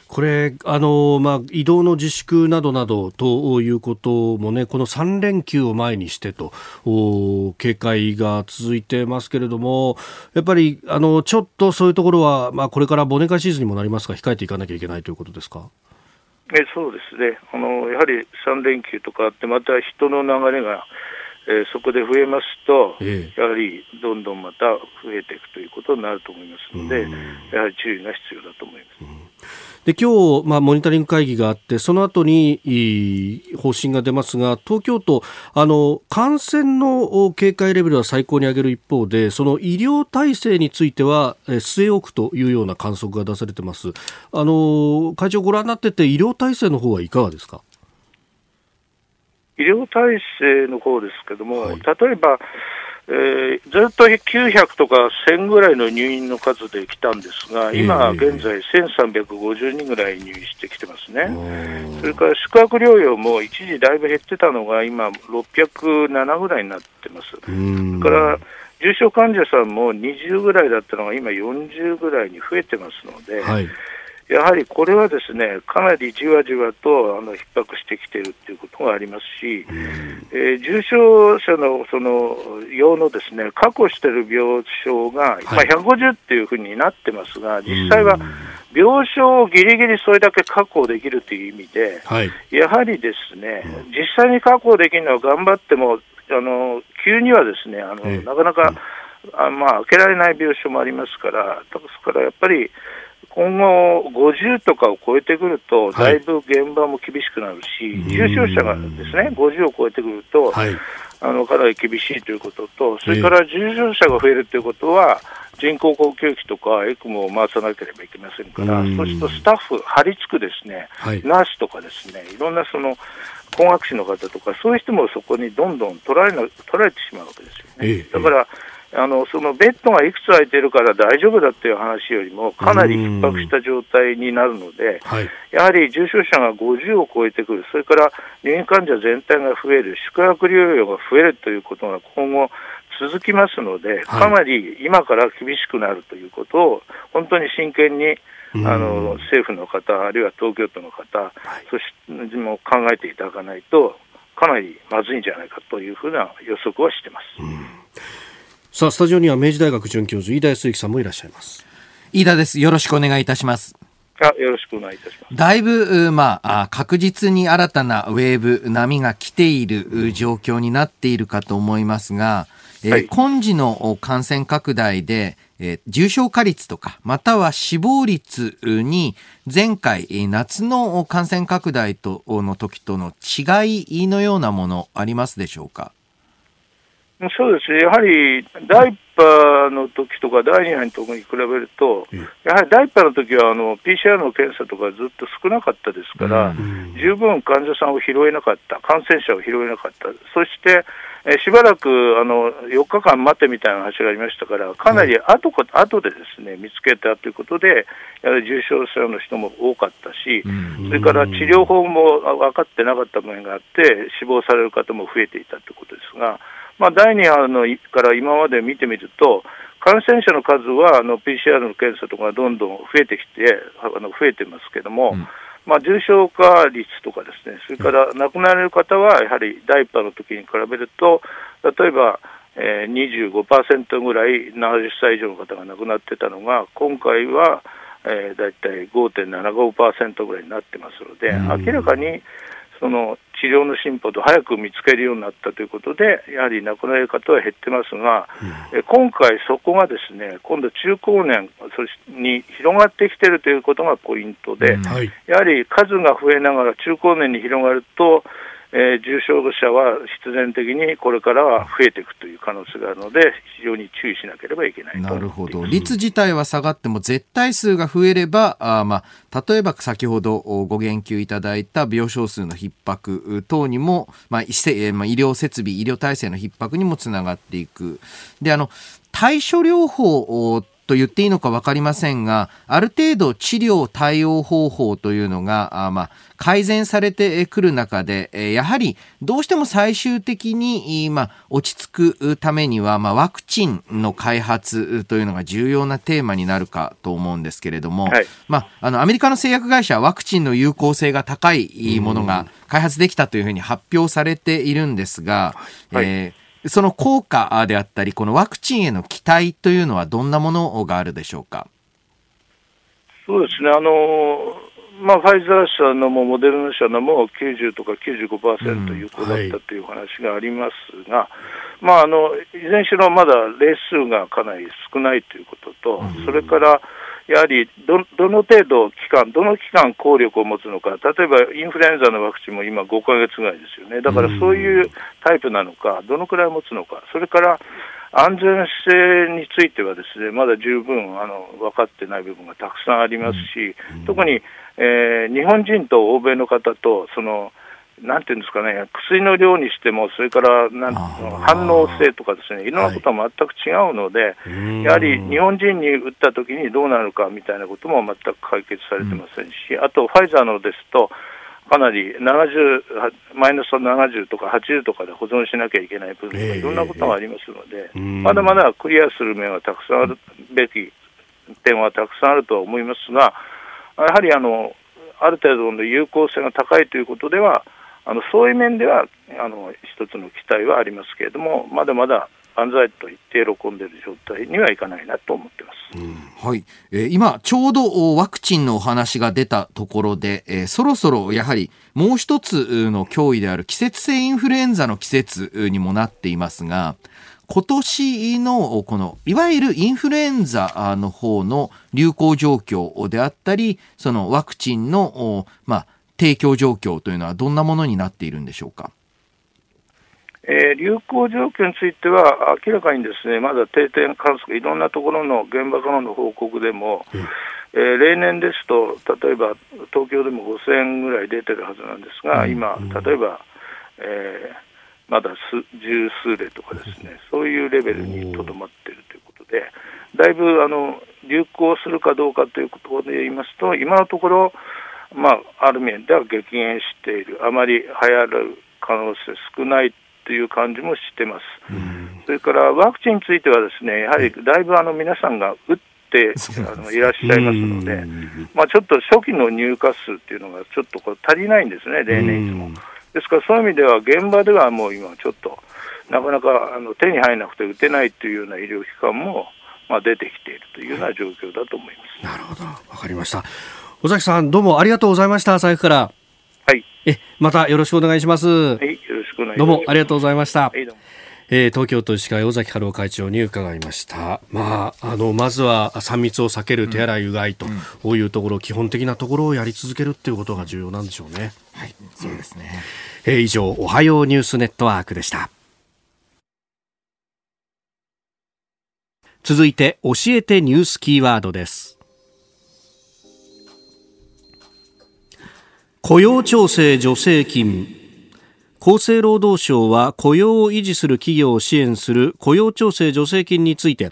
これ、あの、まあ、移動の自粛などなどということもね、この3連休を前にしてと、警戒が続いてますけれども、やっぱり、あの、ちょっとそういうところは、まあ、これから忘年会シーズンにもなりますが、控えていかなきゃいけないということですか？えそうですねあの、やはり3連休とかあって、また人の流れが、えー、そこで増えますと、えやはりどんどんまた増えていくということになると思いますので、やはり注意が必要だと思います。で今日、まあ、モニタリング会議があってその後に方針が出ますが東京都あの感染の警戒レベルは最高に上げる一方でその医療体制については据え置くというような観測が出されてます。あの会長ご覧になってて医療体制の方はいかがですか？医療体制の方ですけども、はい、例えばえー、ずっと900とか1000ぐらいの入院の数で来たんですが、今現在1350人ぐらい入院してきてますね。それから宿泊療養も一時だいぶ減ってたのが、今607ぐらいになってます。それから重症患者さんも20ぐらいだったのが今40ぐらいに増えてますので、はいやはりこれはですねかなりじわじわとあの逼迫してきているということがありますし、えー、重症者のその用のですね確保している病床が、はい、まあ、150っていうふうになってますが、実際は病床をぎりぎりそれだけ確保できるという意味で、はい、やはりですね、実際に確保できるのは頑張っても、あの急にはですねあの、なかなか、あまあ、開けられない病床もありますから、ですからやっぱり、今後、50とかを超えてくると、だいぶ現場も厳しくなるし、はい、重症者がですね50を超えてくると、はい、あのかなり厳しいということと、それから重症者が増えるということは、人工呼吸器とかエクモを回さなければいけませんから、そうするとスタッフ、張り付くですね、はい、ナースとかですね、いろんなその工学士の方とか、そういう人もそこにどんどん取られな取られてしまうわけですよね。だからあのそのベッドがいくつ空いてるから大丈夫だっていう話よりも、かなり逼迫した状態になるので、はい、やはり重症者が50を超えてくる、それから入院患者全体が増える、宿泊療養が増えるということが今後、続きますので、かなり今から厳しくなるということを、本当に真剣にあの政府の方、あるいは東京都の方、はい、そしても考えていただかないと、かなりまずいんじゃないかというふうな予測はしてます。さあ、スタジオには明治大学准教授、飯田康之さんもいらっしゃいます。飯田です。よろしくお願いいたします。あよろしくお願いいたします。だいぶ、まあ、確実に新たなウェーブ、波が来ている状況になっているかと思いますが、えーはい、今時の感染拡大で、えー、重症化率とか、または死亡率に前回、夏の感染拡大との時との違いのようなものありますでしょうか？そうですね、やはり第1波の時とか第2波の時に比べると、やはり第1波の時はあの PCR の検査とかずっと少なかったですから、十分患者さんを拾えなかった、感染者を拾えなかった、そしてえしばらくあの4日間待てみたいな話がありましたから、かなり後か、はい、後でですね見つけたということで、やはり重症者の人も多かったし、それから治療法も分かってなかった面があって、死亡される方も増えていたということですが、まあ、第2波のから今まで見てみると、感染者の数はあの PCR の検査とかどんどん増えてきて、あの増えてますけども、うん。まあ、重症化率とかですね、それから亡くなられる方はやはり第1波の時に比べると、例えば、えー、25%ぐらい70歳以上の方が亡くなってたのが、今回は、えー、だいたい5.75%ぐらいになってますので、明らかにその治療の進歩と早く見つけるようになったということで、やはり亡くなる方は減ってますが、うん、今回、そこがですね今度、中高年に広がってきているということがポイントで、うん。はい、やはり数が増えながら中高年に広がると、えー、重症者は必然的にこれからは増えていくという可能性があるので、非常に注意しなければいけないなるほど、率自体は下がっても、絶対数が増えれば、あまあ、例えば先ほどご言及いただいた病床数の逼迫等にも、まあ、医療設備、医療体制の逼迫にもつながっていく。であの対処療法と言っていいのか分かりませんが、ある程度治療対応方法というのが、あまあ、改善されてくる中で、やはりどうしても最終的に、まあ、落ち着くためには、まあ、ワクチンの開発というのが重要なテーマになるかと思うんですけれども、はい、まあ、あのアメリカの製薬会社はワクチンの有効性が高いものが開発できたというふうに発表されているんですが、はい、えーその効果であったり、このワクチンへの期待というのは、どんなものがあるでしょうか？そうですね、あのまあ、ファイザー社のもモデルナ社のも90とか95%有効だったという話がありますが、うんはい、まあ、あのいずれにしろまだ例数がかなり少ないということと、うん、それからやはりどどの程度期間、どの期間効力を持つのか、例えばインフルエンザのワクチンも今5か月ぐらいですよね。だからそういうタイプなのか、どのくらい持つのか、それから安全性についてはですね、まだ十分あの分かってない部分がたくさんありますし、特に、えー、日本人と欧米の方と、その、なんていうんですかね、薬の量にしても、それからなん反応性とかですね、い。ろんなことは全く違うので、はい、やはり日本人に打った時にどうなるかみたいなことも全く解決されてませんし、うん、あとファイザーのですと、かなり70、マイナス70とか80とかで保存しなきゃいけない部分とか、いろんなことがありますので、えー、まだまだクリアする面はたくさんあるべき点はたくさんあるとは思いますが、やはりあのある程度の有効性が高いということでは、あのそういう面ではあの一つの期待はありますけれども、まだまだ安西と言って喜んでいる状態にはいかないなと思ってます、うん、はい、えー、今、ちょうどワクチンのお話が出たところで、えー、そろそろやはりもう一つの脅威である季節性インフルエンザの季節にもなっていますが、今年のこのいわゆるインフルエンザの方の流行状況であったり、そのワクチンの、まあ、提供状況というのはどんなものになっているんでしょうか？えー、流行状況については、明らかにですねまだ定点観測、いろんなところの現場からの報告でも、うん、えー、例年ですと、例えば東京でも5000ぐらい出てるはずなんですが、うん、今、例えば、えー、まだ十数例とかですね、そういうレベルにとどまっているということで、だいぶあの流行するかどうかということで言いますと、今のところ、まあ、ある面では激減している、あまり流行る可能性少ないという感じもしてます。それからワクチンについてはですね、やはりだいぶあの皆さんが打ってあのいらっしゃいますので、まあ、ちょっと初期の入荷数っていうのがちょっとこれ足りないんですね、例年いつも。ですからそういう意味では現場ではもう今ちょっとなかなかあの手に入らなくて打てないというような医療機関もまあ出てきているというような状況だと思います。なるほど、わかりました。尾崎さん、どうもありがとうございました、財布から。はい。え、またよろしくお願いします。はい、よろしくお願いします。どうもありがとうございました。はい、えー、東京都医師会尾崎春夫会長に伺いました。まあ、あの、まずは3密を避ける手洗い、うがいと、こういうところ、基本的なところをやり続けるっていうことが重要なんでしょうね。はい、そうですね。えー、以上、おはようニュースネットワークでした。続いて、教えてニュースキーワードです。雇用調整助成金。厚生労働省は雇用を維持する企業を支援する雇用調整助成金について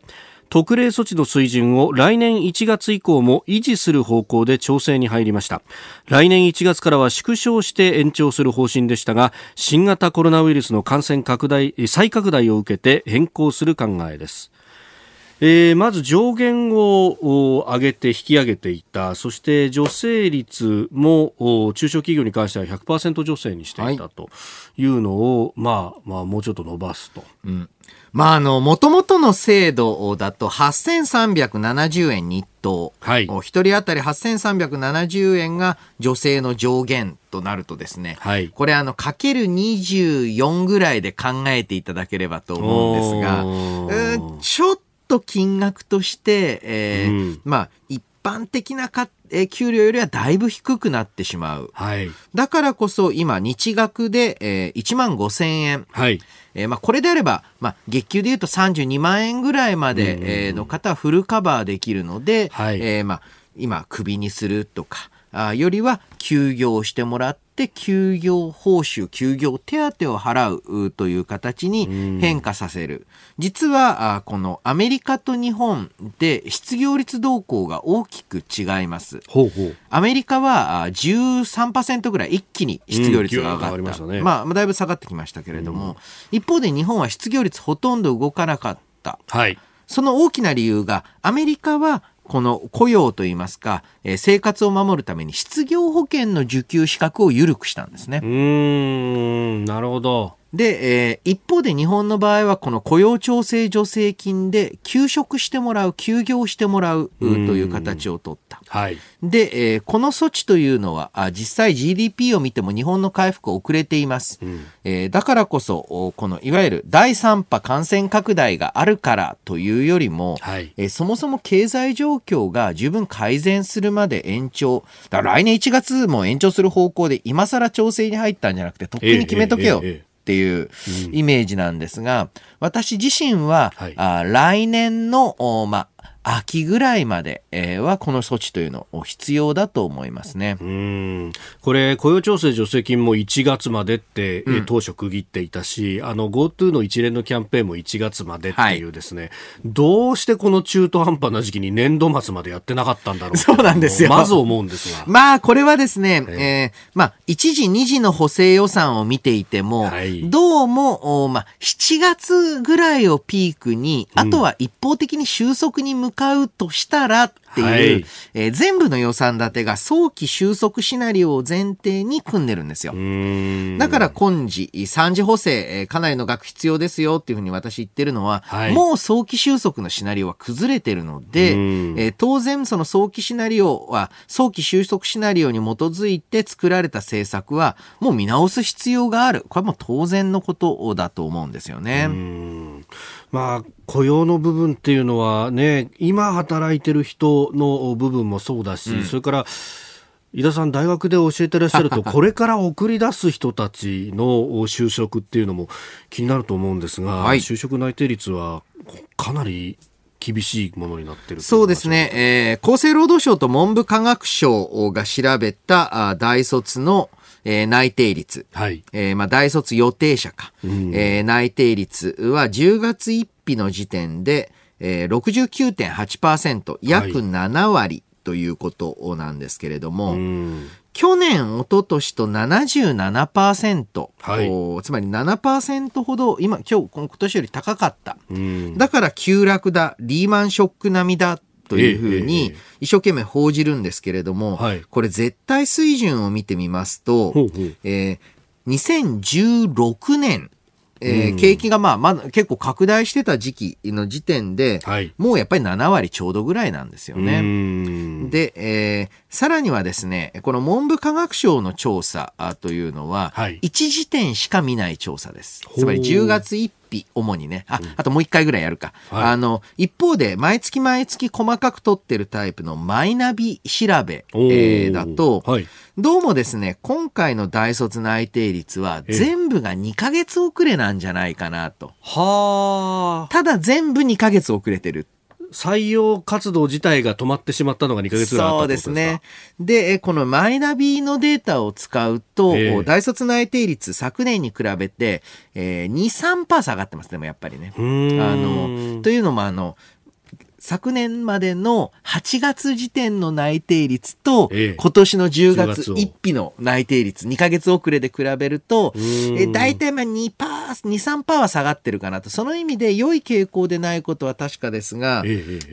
特例措置の水準を来年1月以降も維持する方向で調整に入りました。来年1月からは縮小して延長する方針でしたが新型コロナウイルスの感染拡大再拡大を受けて変更する考えです。えー、まず上限を上げて引き上げていたそして助成率も中小企業に関しては100%助成にしていたというのを、はい、まあ、まあもうちょっと伸ばすと。うんまあ、あの、もともとの制度だと8370円日当。はい。一人当たり8370円が女性の上限となるとですね。はい。これあの、かける24ぐらいで考えていただければと思うんですが、ちょっと金額として、えー、うん、まあ、一般的なか、え給料よりはだいぶ低くなってしまう。はい。だからこそ今、日額で、えー、1万5千円。はい。えー、まあ、これであれば、まあ、月給で言うと32万円ぐらいまで、えー、の方はフルカバーできるので、はい。えー、まあ、今、クビにするとか、あよりは休業してもらって休業報酬休業手当を払うという形に変化させる。実はこのアメリカと日本で失業率動向が大きく違います。ほうほう。アメリカは13%ぐらい一気に失業率が上がった、うんまね、まあ、だいぶ下がってきましたけれども、うん、一方で日本は失業率ほとんど動かなかった、はい、その大きな理由がアメリカはこの雇用といいますか、えー、生活を守るために失業保険の受給資格を緩くしたんですね。うん、なるほど。で、えー、一方で日本の場合はこの雇用調整助成金で休職してもらう、休業してもらうという形を取った。はい、で、えー、この措置というのはあ実際 GDP を見ても日本の回復遅れています。うん、えー、だからこそ、このいわゆる第3波感染拡大があるからというよりも、はい、えー、そもそも経済状況が十分改善するまで延長、だから来年1月も延長する方向で今更調整に入ったんじゃなくて、とっくに決めとけよ。えーえーえーっていうイメージなんですが、私自身は、はい、あ来年の、ま秋ぐらいまで、えー、はこの措置というのを必要だと思いますね。うん。これ雇用調整助成金も1月までって、うん、当初区切っていたし、あの GoTo の一連のキャンペーンも1月までっていうですね、はい、どうしてこの中途半端な時期に年度末までやってなかったんだろうそうなんですよ。まず思うんですが。まあこれはですね、えー、えー、まあ1時2時の補正予算を見ていても、はい、どうも、まあ7月ぐらいをピークに、あとは一方的に収束に向かうとしたらっていう、はい、えー、全部の予算立てが早期収束シナリオを前提に組んでるんですよ。だから今時、3次補正、えー、かなりの額必要ですよっていうふうに私言ってるのは、はい、もう早期収束のシナリオは崩れてるので、えー、当然その早期シナリオは、早期収束シナリオに基づいて作られた政策は、もう見直す必要がある。これはもう当然のことだと思うんですよね。まあ、雇用の部分っていうのはね、今働いてる人の部分もそうだし、うん、それから、井田さん、大学で教えてらっしゃると、これから送り出す人たちの就職っていうのも気になると思うんですが、はい、就職内定率はかなり厳しいものになってるそうですね、えー、厚生労働省と文部科学省が調べたあ大卒のえー、内定率、はい。えーまあ、大卒予定者か、うん、えー、内定率は10月1日の時点で、えー、69.8%約7割ということなんですけれども、去年、一昨年と77%、はい、つまり7%ほど、今、今日、今年より高かった。だから急落だ、リーマンショック並みだというふうに一生懸命報じるんですけれども、これ絶対水準を見てみますと、えー、2016年えー、景気がまあ、まだ結構拡大してた時期の時点で、はい、もうやっぱり7割ちょうどぐらいなんですよね。で、えー、さらにはですね、この文部科学省の調査というのは、はい、1時点しか見ない調査です。つまり10月1日、主にね。あ、あともう1回ぐらいやるか。はい、あの、一方で、毎月毎月細かく取ってるタイプのマイナビ調べ、えー、だと、はい、どうもですね、今回の大卒内定率は全部が2ヶ月遅れなんじゃないかなと。はあ。ただ全部2ヶ月遅れてる。採用活動自体が止まってしまったのが2ヶ月ぐらいあったそうですね。で、このマイナビのデータを使うと、えー、大卒内定率昨年に比べて、えー、2、3%下がってますでもやっぱりね。あの、というのもあの、昨年までの8月時点の内定率と、今年の10月1日の内定率、2ヶ月遅れで比べると、え大体まあ2%、2、3%は下がってるかなと。その意味で良い傾向でないことは確かですが、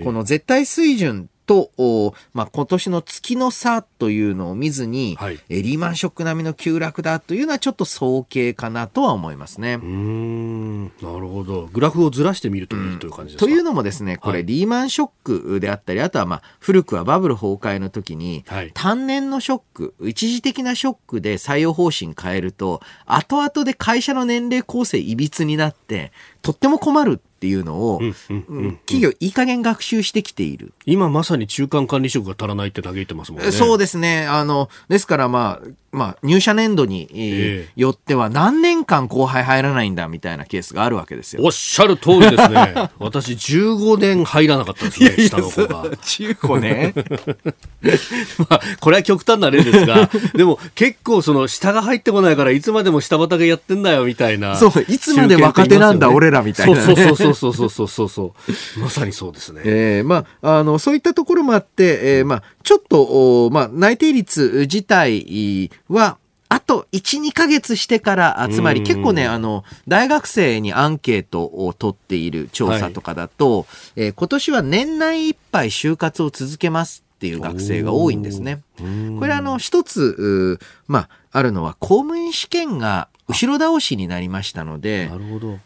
この絶対水準と、まあ、今年の月の差というのを見ずに、はい、リーマンショック並みの急落だというのはちょっと早計かなとは思いますね。うん。なるほど。グラフをずらしてみるといいという感じですか、というのもですね、これ、リーマンショックであったり、あとはまあ古くはバブル崩壊の時に、はい、単年のショック、一時的なショックで採用方針変えると、後々で会社の年齢構成いびつになって、とっても困るっていうのを、企業いい加減学習してきている。今まさに中間管理職が足らないって嘆いてますもんね。そうですね。あの、ですからまあ、まあ、入社年度に、えー、よっては何年間後輩入らないんだみたいなケースがあるわけですよ。おっしゃる通りですね。私15年入らなかったですね、下の子が。15年？まあ、これは極端な例ですが、でも結構その下が入ってこないからいつまでも下畑やってんだよみたいな。そう、いつまで若手なんだ、俺らみたいな、ね、そうそうそうそうそうそうそう。まさにそうですね。えー、まあ、あの、そういったところもあって、えー、まあ、ちょっと、まあ、内定率自体は、あと1、2ヶ月してから、つまり結構ね、あの、大学生にアンケートを取っている調査とかだと、はい、えー、今年は年内いっぱい就活を続けますっていう学生が多いんですね。これあの、一つ、まあ、あるのは公務員試験が後ろ倒しになりましたので、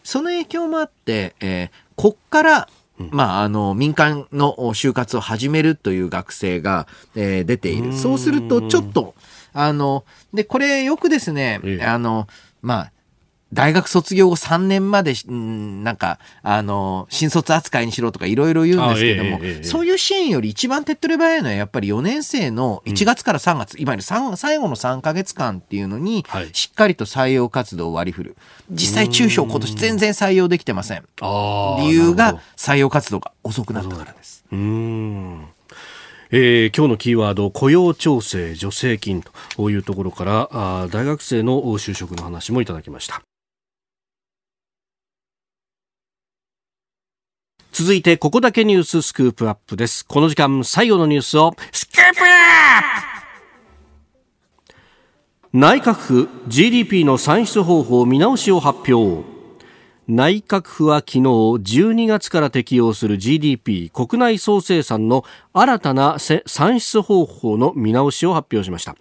その影響もあって、えー、こっからまあ、あの、民間の就活を始めるという学生が、えー、出ている。そうすると、ちょっと、あの、で、これよくですね、あの、まあ、大学卒業後3年まで、んなんか、あの、新卒扱いにしろとかいろいろ言うんですけども、ええそういうシーンより一番手っ取り早いのはやっぱり4年生の1月から3月、うん、いわゆる最後の3か月間っていうのに、しっかりと採用活動を割り振る。実際中小今年全然採用できてません。理由が採用活動が遅くなったからです。うんえー、今日のキーワード雇用調整助成金というところからあ大学生の就職の話もいただきました。続いてここだけニューススクープアップです。この時間最後のニュースをスクープアップ!内閣府 GDP の算出方法見直しを発表。内閣府は昨日12月から適用する GDP 国内総生産の新たな算出方法の見直しを発表しました。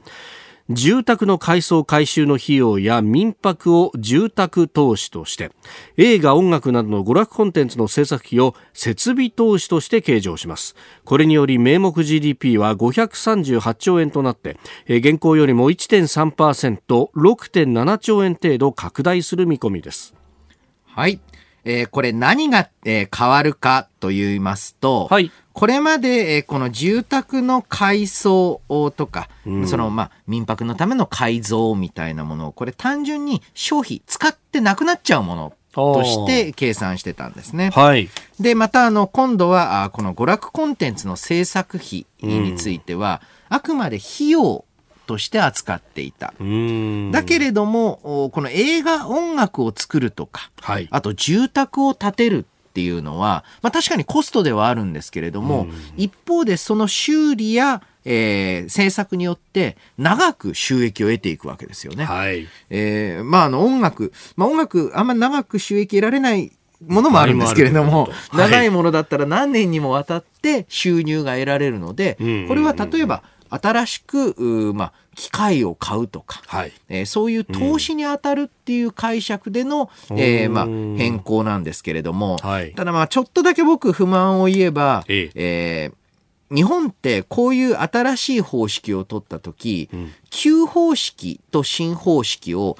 住宅の改装改修の費用や民泊を住宅投資として映画音楽などの娯楽コンテンツの制作費を設備投資として計上します。これにより名目 GDP は538兆円となって現行よりも 1.3%6.7 兆円程度拡大する見込みです。はい。えー、これ何が、えー、変わるかと言いますと、はい、これまで、えー、この住宅の改装とか、うん、その、まあ、民泊のための改造みたいなものを、これ単純に消費、使ってなくなっちゃうものとして計算してたんですね。はい。で、また、あの、今度は、あこの娯楽コンテンツの制作費については、うん、あくまで費用として扱っていた。だけれども、この映画音楽を作るとか、はい、あと住宅を建てるっていうのは、まあ確かにコストではあるんですけれども、一方でその修理やえー、制作によって長く収益を得ていくわけですよね。はい。えー、まああの音楽、まあ音楽あんま長く収益得られないものもあるんですけれども、長いものだったら何年にもわたって収入が得られるので、これは例えば新しく、まあ、機械を買うとか、はい。えー、そういう投資に当たるっていう解釈での、うん、えー、まあ、変更なんですけれども、はい、ただまあちょっとだけ僕不満を言えば、ええ。ー、日本ってこういう新しい方式を取った時、うん、旧方式と新方式を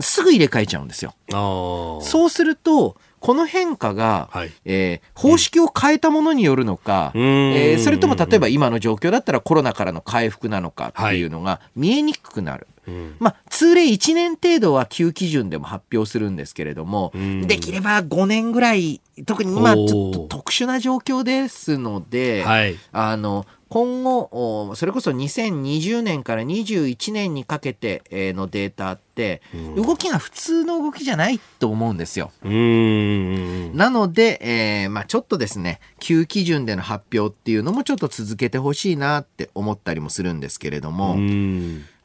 すぐ入れ替えちゃうんですよ。そうすると、この変化が、はい、えー、方式を変えたものによるのか、うん、えー、それとも例えば今の状況だったらコロナからの回復なのかっていうのが見えにくくなる。はい、まあ、通例1年程度は旧基準でも発表するんですけれども、できれば5年ぐらい、特に今ちょっと特殊な状況ですので、はい、あの、今後、それこそ2020年から21年にかけてのデータって、動きが普通の動きじゃないと思うんですよ。なので、えー、まあ、ちょっとですね、旧基準での発表っていうのもちょっと続けてほしいなって思ったりもするんですけれども、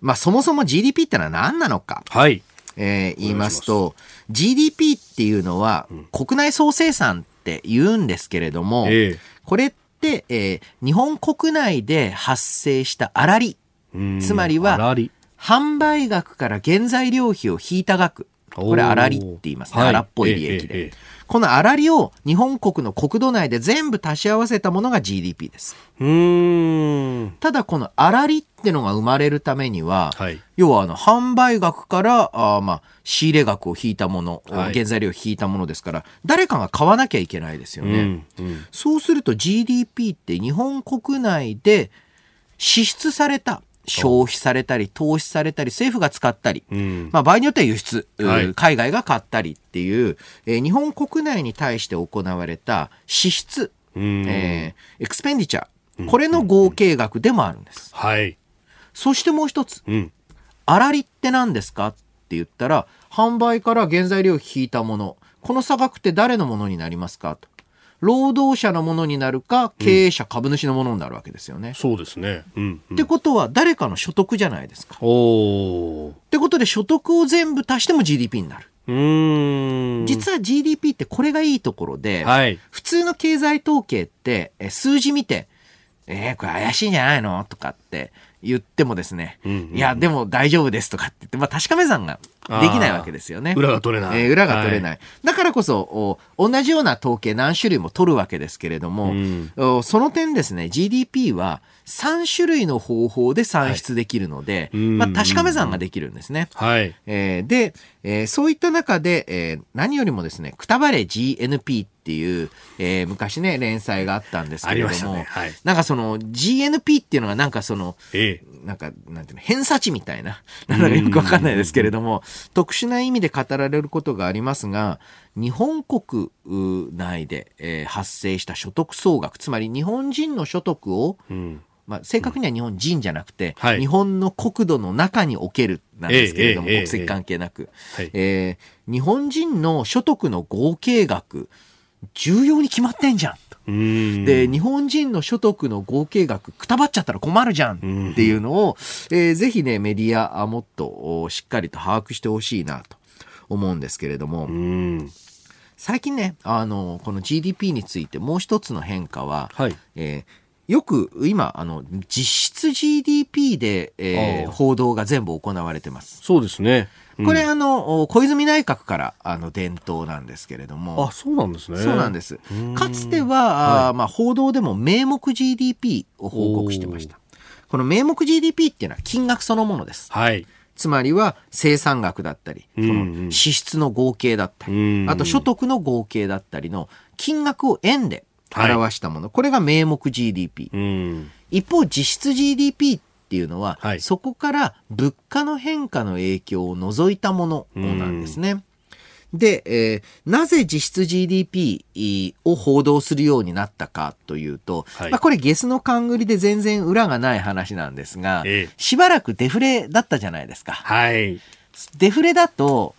まあ、そもそも GDP ってのは何なのか。はい。えー、言いますと、GDP っていうのは国内総生産って言うんですけれども、えー、これって、えー、日本国内で発生した粗利。つまりは、販売額から原材料費を引いた額。これ粗利って言いますね。粗っぽい利益で。えーえーこの粗利を日本国の国土内で全部足し合わせたものが GDP です。ただこの粗利ってのが生まれるためには、はい、要はあの販売額からあまあ仕入れ額を引いたもの、はい、原材料を引いたものですから誰かが買わなきゃいけないですよね。うんうん、そうすると GDP って日本国内で支出された消費されたり、投資されたり、政府が使ったり、うん、まあ、場合によっては輸出、はい、海外が買ったりっていう、えー、日本国内に対して行われた支出、うん、えー、エクスペンディチャー、これの合計額でもあるんです。はい。そしてもう一つ、うん、粗利って何ですかって言ったら、販売から原材料を引いたもの、この差額って誰のものになりますかと。労働者のものになるか、経営者、株主のものになるわけですよね。そうですね。うん、うん、ってことは、誰かの所得じゃないですか。おってことで、所得を全部足しても GDP になる。うん実は GDP ってこれがいいところで、はい、普通の経済統計って数字見て、えー、これ怪しいんじゃないの？とかって言ってもですね、うんうん、いや、でも大丈夫ですとかって言って、まあ確かめ算ができないわけですよね。裏が取れない。えー、裏が取れない。はい、だからこそ同じような統計何種類も取るわけですけれども、うん、その点ですね、GDP は3種類の方法で算出できるので、はい、まあ、確かめ算ができるんですね。はい。えー、で、えー、そういった中で、えー、何よりもですね、くたばれ GNP っていう、えー、昔ね、連載があったんですけれども、ねはい、なんかその GNP っていうのがなんかその、ええ、なんか、なんていうの、偏差値みたいな、なんかよくわかんないですけれども、特殊な意味で語られることがありますが、日本国内で、えー、発生した所得総額、つまり日本人の所得を、うん。まあ、正確には日本人じゃなくて、はい、日本の国土の中におけるなんですけれども、国籍関係なく、ええー、日本人の所得の合計額、重要に決まってんじゃん。で日本人の所得の合計額くたばっちゃったら困るじゃんっていうのを、えー、ぜひねメディアもっとしっかりと把握してほしいなと思うんですけれども。最近ねあのこの GDP についてもう一つの変化は、はい、えーよく今、あの、実質 GDP で、えー、報道が全部行われてます。そうですね。うん、これ、あの、小泉内閣から、あの、伝統なんですけれども。あ、そうなんですね。そうなんです。かつては、はい、まあ、報道でも名目 GDP を報告してました。この名目 GDP っていうのは金額そのものです。はい。つまりは生産額だったり、その支出の合計だったり、あと所得の合計だったりの金額を円で表したもの、はい、これが名目 GDP。一方、実質 GDP っていうのは、はい、そこから物価の変化の影響を除いたものなんですね。で、えー、なぜ実質 GDP を報道するようになったかというと、はい、まあ、これゲスの勘繰りで全然裏がない話なんですが、えー、しばらくデフレだったじゃないですか。はい。デフレだと、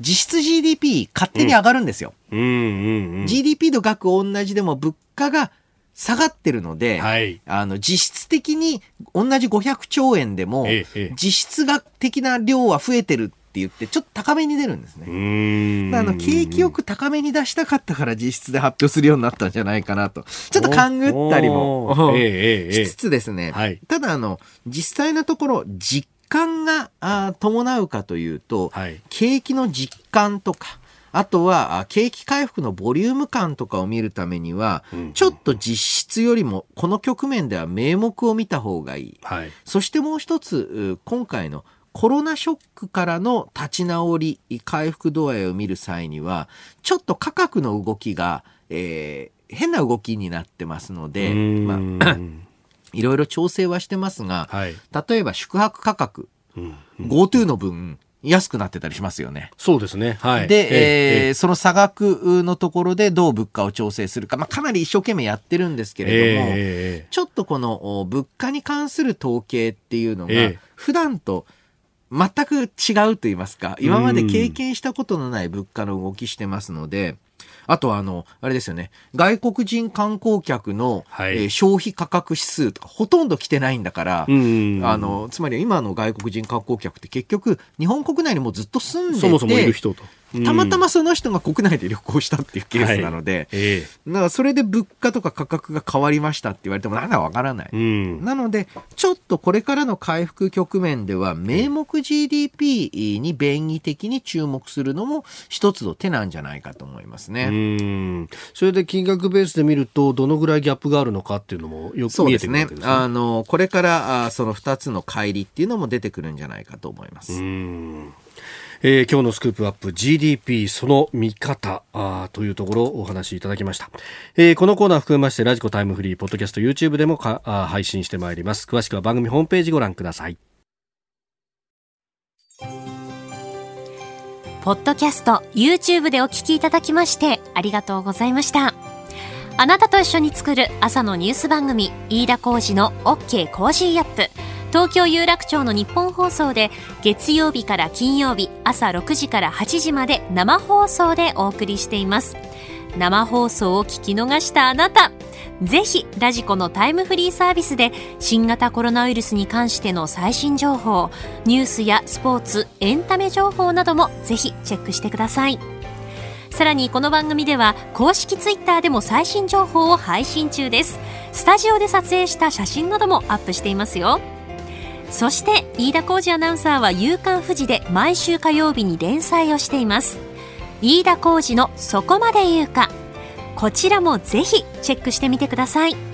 実質 GDP 勝手に上がるんですよ。うんうんうんうん、GDP の額同じでも物価が下がってるので、はい、あの実質的に同じ500兆円でも、実質額的な量は増えてるって言って、ちょっと高めに出るんですね。あの景気よく高めに出したかったから実質で発表するようになったんじゃないかなと。ちょっと勘ぐったりも しつつですね。はい、ただあの、実際のところ実感があ伴うかというと、はい、景気の実感とか、あとは景気回復のボリューム感とかを見るためには、うん、ちょっと実質よりもこの局面では名目を見た方がいい。はい、そしてもう一つ、今回のコロナショックからの立ち直り、回復度合いを見る際には、ちょっと価格の動きが、えー、変な動きになってますので、まあ、いろいろ調整はしてますが、はい、例えば宿泊価格、うんうん、GoTo の分、安くなってたりしますよね。そうですね。はい。で、えー、その差額のところでどう物価を調整するか、まあ、かなり一生懸命やってるんですけれども、えー、ちょっとこの物価に関する統計っていうのが、普段と全く違うと言いますか、今まで経験したことのない物価の動きしてますので、あとはあの、あれですよね、外国人観光客の、はい、えー、消費価格指数とかほとんど来てないんだから、あの、つまり今の外国人観光客って結局、日本国内にもずっと住んでて、そもそもいる人と。たまたまその人が国内で旅行したっていうケースなので、はい。えー、だからそれで物価とか価格が変わりましたって言われてもなんだわからない、うん、なのでちょっとこれからの回復局面では名目 GDP に便宜的に注目するのも一つの手なんじゃないかと思いますね。うん。それで金額ベースで見るとどのぐらいギャップがあるのかっていうのもよく見えてくるわけですね。あのこれからあその2つの乖離っていうのも出てくるんじゃないかと思います。うんえー、今日のスクープアップ GDP その見方あというところをお話しいただきました、えー、このコーナー含めましてラジコタイムフリーポッドキャスト YouTube でもかあ配信してまいります。詳しくは番組ホームページご覧ください。ポッドキャスト YouTube でお聞きいただきましてありがとうございました。あなたと一緒に作る朝のニュース番組飯田浩二の OK コージーアップ。東京有楽町のニッポン放送で月曜日から金曜日朝6時から8時まで生放送でお送りしています。生放送を聞き逃したあなたぜひラジコのタイムフリーサービスで新型コロナウイルスに関しての最新情報ニュースやスポーツエンタメ情報などもぜひチェックしてください。さらにこの番組では公式ツイッターでも最新情報を配信中です。スタジオで撮影した写真などもアップしていますよ。そして飯田浩二アナウンサーは「夕刊富士」で毎週火曜日に連載をしています。飯田浩二の「そこまで言うか」こちらもぜひチェックしてみてください。